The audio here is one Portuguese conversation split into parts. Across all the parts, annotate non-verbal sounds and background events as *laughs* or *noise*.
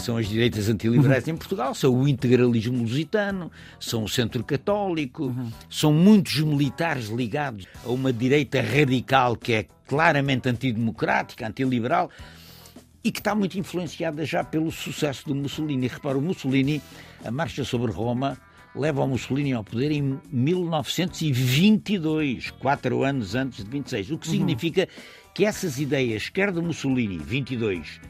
que são as direitas antiliberais uhum. em Portugal, são o integralismo lusitano, são o centro católico, uhum. são muitos militares ligados a uma direita radical que é claramente antidemocrática, antiliberal e que está muito influenciada já pelo sucesso do Mussolini. Repara, o Mussolini, a marcha sobre Roma, leva o Mussolini ao poder em 1922, quatro anos antes de 26, o que uhum. significa que essas ideias, quer do Mussolini, 22,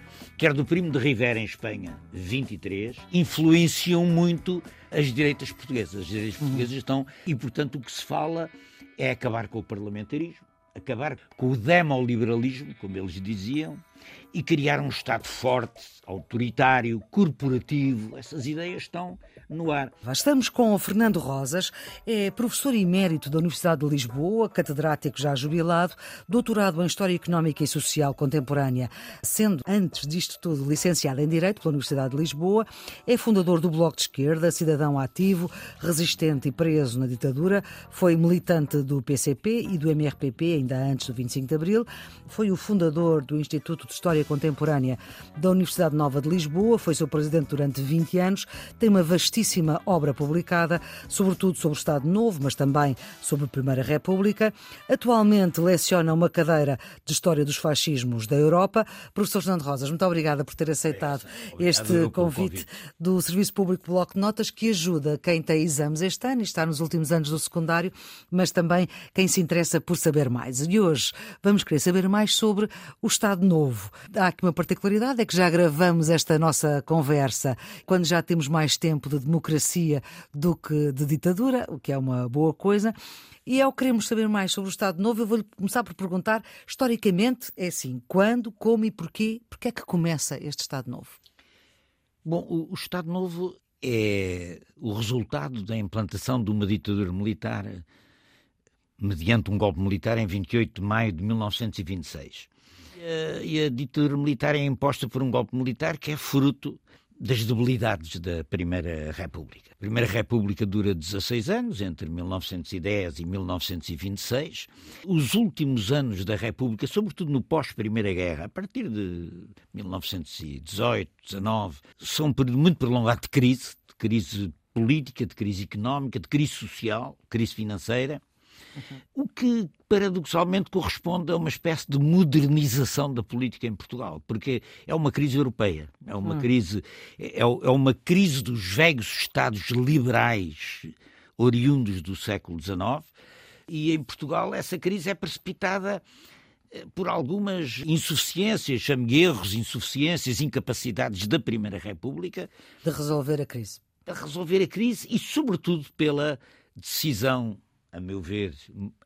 quer do Primo de Rivera em Espanha, 23, influenciam muito as direitas portuguesas. As direitas uhum. portuguesas estão, e portanto o que se fala é acabar com o parlamentarismo, acabar com o demoliberalismo, como eles diziam, e criar um Estado forte, autoritário, corporativo. Essas ideias estão no ar. Estamos com o Fernando Rosas, é professor emérito da Universidade de Lisboa, catedrático já jubilado, doutorado em História Económica e Social Contemporânea, sendo, antes disto tudo, licenciado em Direito pela Universidade de Lisboa, é fundador do Bloco de Esquerda, cidadão ativo, resistente e preso na ditadura, foi militante do PCP e do MRPP ainda antes do 25 de Abril, foi o fundador do Instituto de História Contemporânea da Universidade Nova de Lisboa, foi seu presidente durante 20 anos, tem uma vastíssima obra publicada, sobretudo sobre o Estado Novo, mas também sobre a Primeira República. Atualmente leciona uma cadeira de História dos Fascismos da Europa. Professor Fernando Rosas, muito obrigada por ter aceitado é este convite, convite, do Serviço Público Bloco de Notas, que ajuda quem tem exames este ano e está nos últimos anos do secundário, mas também quem se interessa por saber mais. E hoje vamos querer saber mais sobre o Estado Novo. Há aqui uma particularidade, é que já gravamos esta nossa conversa quando já temos mais tempo de democracia do que de ditadura, o que é uma boa coisa. E ao queremos saber mais sobre o Estado Novo, eu vou começar por perguntar, historicamente, é assim, quando, como e porquê, porquê é que começa este Estado Novo? Bom, o, o Estado Novo é o resultado da implantação de uma ditadura militar mediante um golpe militar em 28 de maio de 1926. E a, ditadura militar é imposta por um golpe militar que é fruto das debilidades da Primeira República. A Primeira República dura 16 anos, entre 1910 e 1926. Os últimos anos da República, sobretudo no pós-Primeira Guerra, a partir de 1918, 19, são um período muito prolongado de crise, de crise política, de crise económica, de crise social, crise financeira. O que, paradoxalmente, corresponde a uma espécie de modernização da política em Portugal, porque é uma crise europeia, é uma hum. crise, é, é uma crise dos velhos Estados liberais oriundos do século XIX, e em Portugal essa crise é precipitada eh, por algumas insuficiências, chame erros, insuficiências, incapacidades da Primeira República. De resolver a crise. De resolver a crise e, sobretudo, pela decisão a meu ver,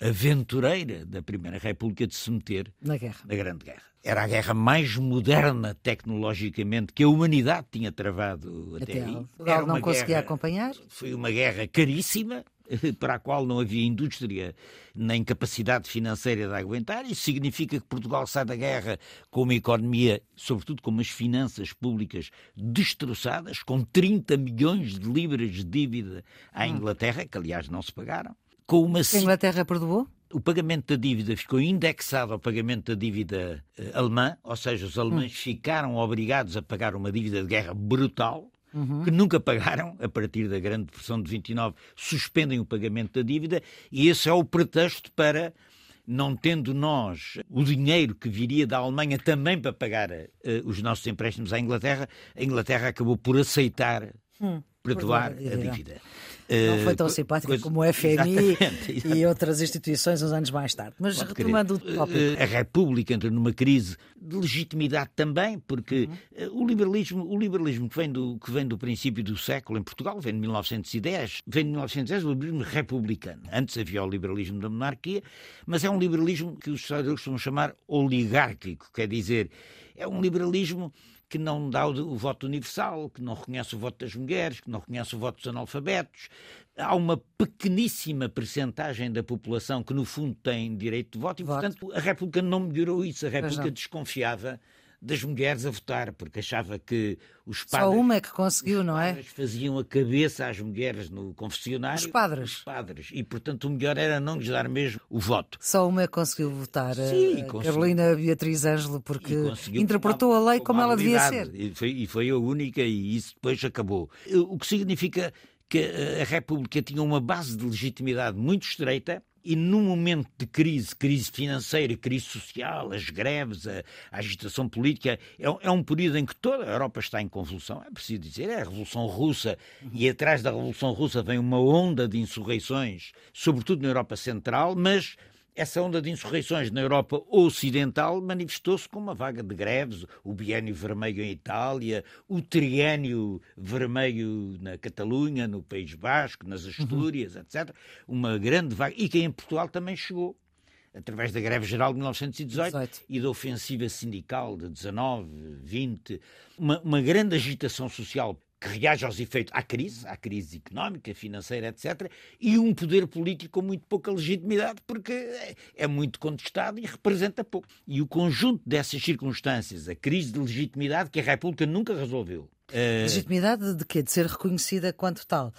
aventureira da Primeira República de se meter na, guerra. na Grande Guerra. Era a guerra mais moderna tecnologicamente que a humanidade tinha travado até, até aí. Portugal não conseguia guerra, acompanhar. Foi uma guerra caríssima, *laughs* para a qual não havia indústria nem capacidade financeira de aguentar. Isso significa que Portugal sai da guerra com uma economia, sobretudo com umas finanças públicas destroçadas, com 30 milhões de libras de dívida à hum. Inglaterra, que aliás não se pagaram com uma. A Inglaterra perdoou? O pagamento da dívida ficou indexado ao pagamento da dívida uh, alemã, ou seja, os alemães hum. ficaram obrigados a pagar uma dívida de guerra brutal, uhum. que nunca pagaram, a partir da Grande Depressão de 29, suspendem o pagamento da dívida, e esse é o pretexto para não tendo nós o dinheiro que viria da Alemanha também para pagar uh, os nossos empréstimos à Inglaterra, a Inglaterra acabou por aceitar hum, perdoar a dívida. Não foi tão eh, simpática coisa... como o FMI exatamente, e outras instituições uns anos mais tarde. Mas Pode retomando querer. o tópico. Eh, a República entra numa crise de legitimidade também, porque uhum. Eh, o liberalismo, o liberalismo que, vem do, que vem do princípio do século em Portugal, vem de 1910, vem de 1910 o liberalismo republicano. Antes havia o liberalismo da monarquia, mas é um liberalismo que os historiadores costumam chamar oligárquico, quer dizer, é um liberalismo que não dá o, o, voto universal, que não reconhece o voto das mulheres, que não reconhece o voto dos analfabetos. Há uma pequeníssima percentagem da população que, no fundo, tem direito de voto e, voto. portanto, a República não melhorou isso. A República desconfiava das mulheres a votar, porque achava que os padres. Só uma é que conseguiu, não é? faziam a cabeça às mulheres no confessionário. Os padres. Os padres. E, portanto, o melhor era não lhes dar mesmo o voto. Só uma é que conseguiu votar, Sim, a Carolina Beatriz Ângelo, porque interpretou a lei como ela devia ser. E foi, e foi a única, e isso depois acabou. O que significa que a República tinha uma base de legitimidade muito estreita e num momento de crise, crise financeira, crise social, as greves, a, a agitação política, é, é, um período em que toda a Europa está em convulsão. É preciso dizer, é a Revolução Russa, e atrás da Revolução Russa vem uma onda de insurreições, sobretudo na Europa Central, mas essa onda de insurreições na Europa Ocidental manifestou-se com uma vaga de greves, o biênio vermelho em Itália, o triênio vermelho na Catalunha, no País Basco, nas Astúrias, uhum. etc. Uma grande vaga, e que em Portugal também chegou através da greve geral de 1918 18. e da ofensiva sindical de 19, 20, uma, uma grande agitação social que reage aos efeitos à crise, à crise económica, financeira, etc., e um poder político com muito pouca legitimidade, porque é muito contestado e representa pouco. E o conjunto dessas circunstâncias, a crise de legitimidade que a República nunca resolveu. Eh, legitimidade de quê? De ser reconhecida quanto tal?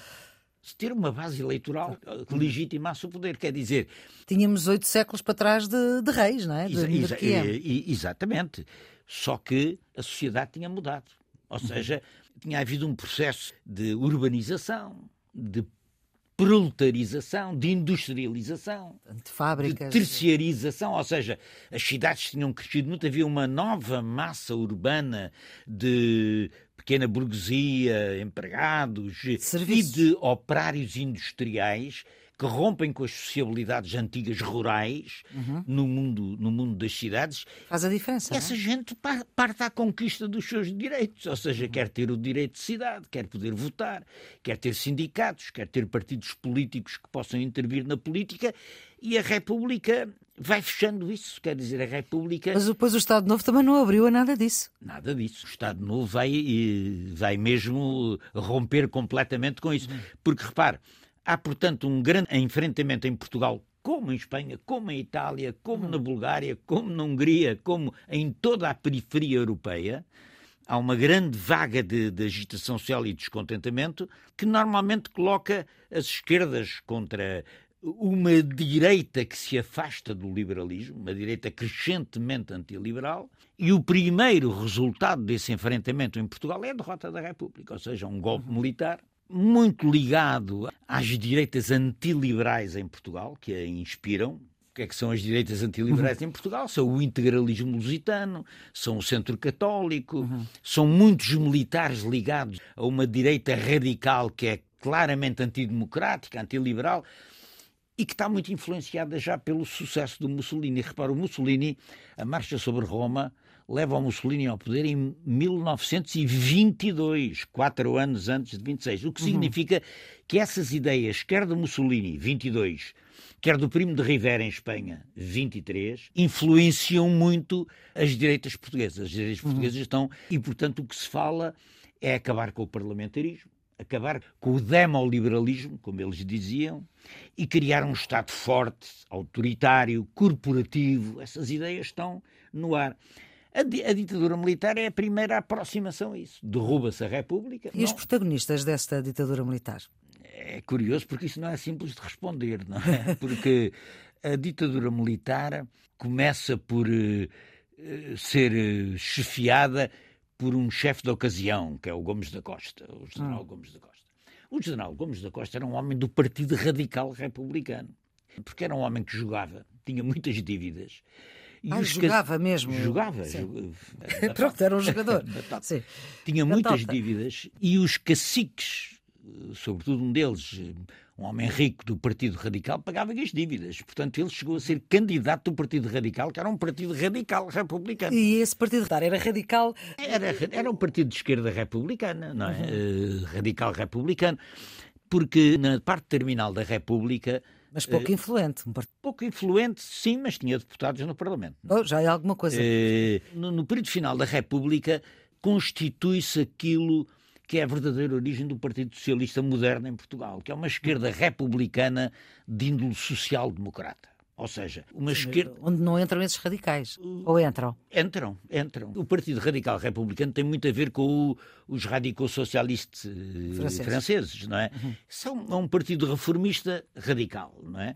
de ter uma base eleitoral que legitimasse o poder. Quer dizer. Tínhamos oito séculos para trás de, de reis, não é? De, exa exa exatamente. Só que a sociedade tinha mudado. Ou seja, tinha havido um processo de urbanização, de proletarização, de industrialização, de fábricas, de terciarização, ou seja, as cidades tinham crescido muito, havia uma nova massa urbana de pequena burguesia, empregados Serviços. e de operários industriais que rompem com as sociabilidades antigas rurais uhum. no, mundo, no mundo das cidades. Faz a diferença. Essa é? gente parte à conquista dos seus direitos, ou seja, uhum. quer ter o direito de cidade, quer poder votar, quer ter sindicatos, quer ter partidos políticos que possam intervir na política e a República vai fechando isso, quer dizer, a República. Mas depois o Estado Novo também não abriu a nada disso. Nada disso. O Estado Novo vai, vai mesmo romper completamente com isso. Uhum. Porque, repare, Há, portanto, um grande enfrentamento em Portugal, como em Espanha, como em Itália, como na Bulgária, como na Hungria, como em toda a periferia europeia. Há uma grande vaga de, de agitação social e descontentamento que normalmente coloca as esquerdas contra uma direita que se afasta do liberalismo, uma direita crescentemente antiliberal, e o primeiro resultado desse enfrentamento em Portugal é a derrota da República, ou seja, um golpe militar muito ligado às direitas antiliberais em Portugal, que a inspiram. O que é que são as direitas antiliberais uhum. em Portugal? São o integralismo lusitano, são o centro católico, uhum. são muitos militares ligados a uma direita radical que é claramente antidemocrática, antiliberal e que está muito influenciada já pelo sucesso do Mussolini. Repara, o Mussolini, a marcha sobre Roma, leva o Mussolini ao poder em 1922, quatro anos antes de 26. O que uhum. significa que essas ideias, quer do Mussolini, 22, quer do Primo de Rivera em Espanha, 23, influenciam muito as direitas portuguesas. As direitas uhum. portuguesas estão. E, portanto, o que se fala é acabar com o parlamentarismo, acabar com o demoliberalismo, como eles diziam, e criar um Estado forte, autoritário, corporativo. Essas ideias estão no ar. A, a, ditadura militar é a primeira aproximação a isso. Derruba-se a República. E não... os protagonistas desta ditadura militar? É curioso porque isso não é simples de responder, não é? *laughs* Porque a ditadura militar começa por uh, ser uh, chefiada por um chefe da ocasião, que é o Gomes da Costa, o general hum. Gomes da Costa. O general Gomes da Costa era um homem do Partido Radical Republicano, porque era um homem que jogava, tinha muitas dívidas e ah, jogava mesmo? Jogava. *laughs* Pronto, era um jogador. *laughs* Sim. Tinha muitas dívidas e os caciques, sobretudo um deles, um homem rico do Partido Radical, pagava-lhe as dívidas. Portanto, ele chegou a ser candidato do Partido Radical, que era um partido radical republicano. E esse partido era radical? Era, era um partido de esquerda republicana, não é? Uhum. Uh, radical republicano. Porque na parte terminal da República mas pouco uh, influente. Pouco influente, sim, mas tinha deputados no Parlamento. Oh, já é alguma coisa. Uh, no, no período final da República constitui-se aquilo que é a verdadeira origem do Partido Socialista moderno em Portugal, que é uma esquerda republicana de índole social-democrata. Ou seja, uma Sim, esquerda. Onde não entram esses radicais. Ou entram? Entram, entram. O Partido Radical Republicano tem muito a ver com o, os radicaux-socialistas eh, Franceses. franceses. não é? São, é um partido reformista radical, não é?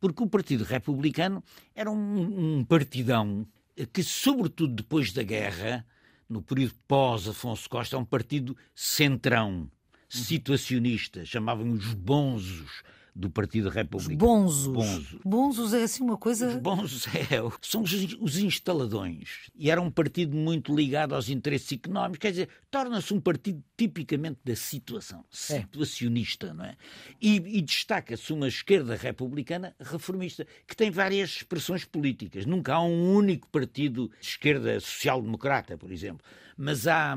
Porque o Partido Republicano era um, um partidão que, sobretudo depois da guerra, no período pós-Afonso Costa, é um partido centrão, situacionista, chamavam os bonzos do Partido Os Republicano. bonzos. Bonzo. Bonzos é assim uma Os coisa. bons é, são os, os instaladões. E era um partido muito ligado aos interesses económicos. Quer dizer, torna-se um partido tipicamente da situação, situacionista, não é? E, e destaca-se uma esquerda republicana reformista, que tem várias expressões políticas. Nunca há um único partido de esquerda social-democrata, por exemplo. Mas há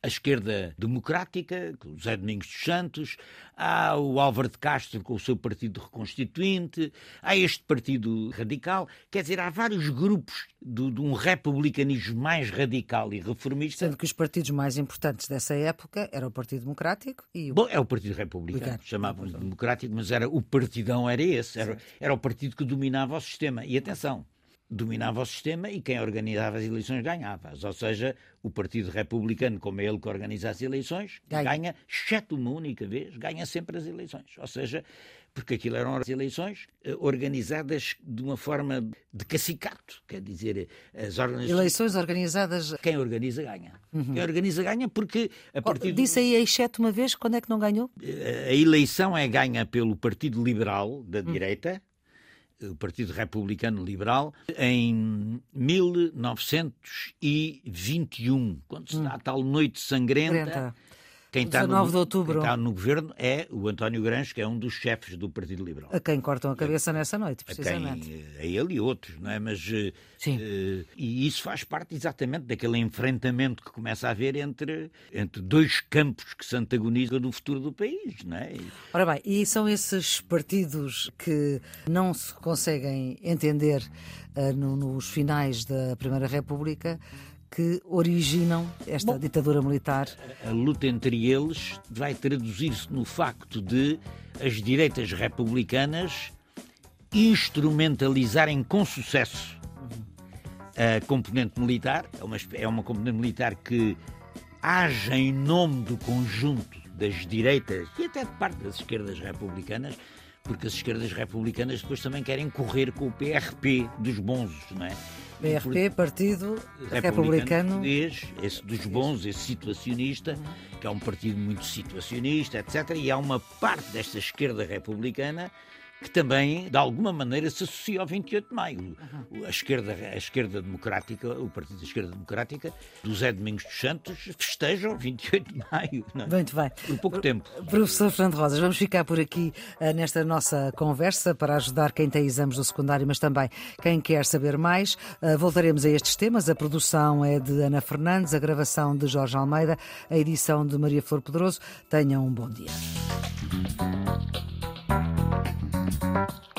a esquerda democrática, com o José Domingos dos Santos, há o Álvaro de Castro com o seu partido reconstituinte, há este partido radical. Quer dizer, há vários grupos do- de um republicanismo mais radical e reformista. Sendo que os partidos mais importantes dessa época era o Partido Democrático e o. Bom, é o Partido Republicano, chamavam-lhe democrático, mas era o partidão era esse, era, era o partido que dominava o sistema. E atenção, dominava o sistema e quem organizava as eleições ganhava. Ou seja, o Partido Republicano, como é ele que organiza as eleições, Ganha. ganha, exceto uma única vez, ganha sempre as eleições. Ou seja, porque aquilo eram as eleições eh, organizadas de uma forma de cacicato, quer dizer, as organizações... Eleições organizadas. Quem organiza ganha. Quem organiza ganha porque a partir do- Disse aí, exceto uma vez, quando é que não ganhou? a eleição é ganha pelo Partido Liberal da direita, o Partido Republicano Liberal, em 1921, quando se dá a tal noite sangrenta. 40. Quem está, 19 no, de outubro. quem está no governo é o António Grange, que é um dos chefes do Partido Liberal. A quem cortam a cabeça nessa noite, A precisamente. quem, a ele e outros, não é? Mas, eh, Sim. eh, e isso faz parte exatamente daquele enfrentamento que começa a haver entre, entre dois campos que se antagonizam no futuro do país, não é? Ora bem, e são esses partidos que não se conseguem entender ah, no- nos finais da Primeira República que originam esta ditadura militar. a luta entre eles vai traduzir-se no facto de as direitas republicanas instrumentalizarem com sucesso a componente militar. É uma, é uma componente militar que age em nome do conjunto das direitas e até de parte das esquerdas republicanas, porque as esquerdas republicanas depois também querem correr com o PRP dos bonzos, não é? PRP, Partido Republicano. esse dos bons, esse situacionista, que é um partido muito situacionista, etc. E há uma parte desta esquerda republicana que também, de alguma maneira, se associa ao 28 de Maio. A esquerda, a esquerda democrática, o Partido da Esquerda Democrática, do Zé Domingos dos Santos, festeja o 28 de Maio. Não é? Muito bem. Por pouco tempo. Professor Fernando Rosas, vamos ficar por aqui eh, nesta nossa conversa para ajudar quem tem exames do secundário, mas também quem quer saber mais. Eh, voltaremos a estes temas. A produção é de Ana Fernandes, a gravação de Jorge Almeida, a edição de Maria Flor Pedroso. Tenham um bom dia. Thank you.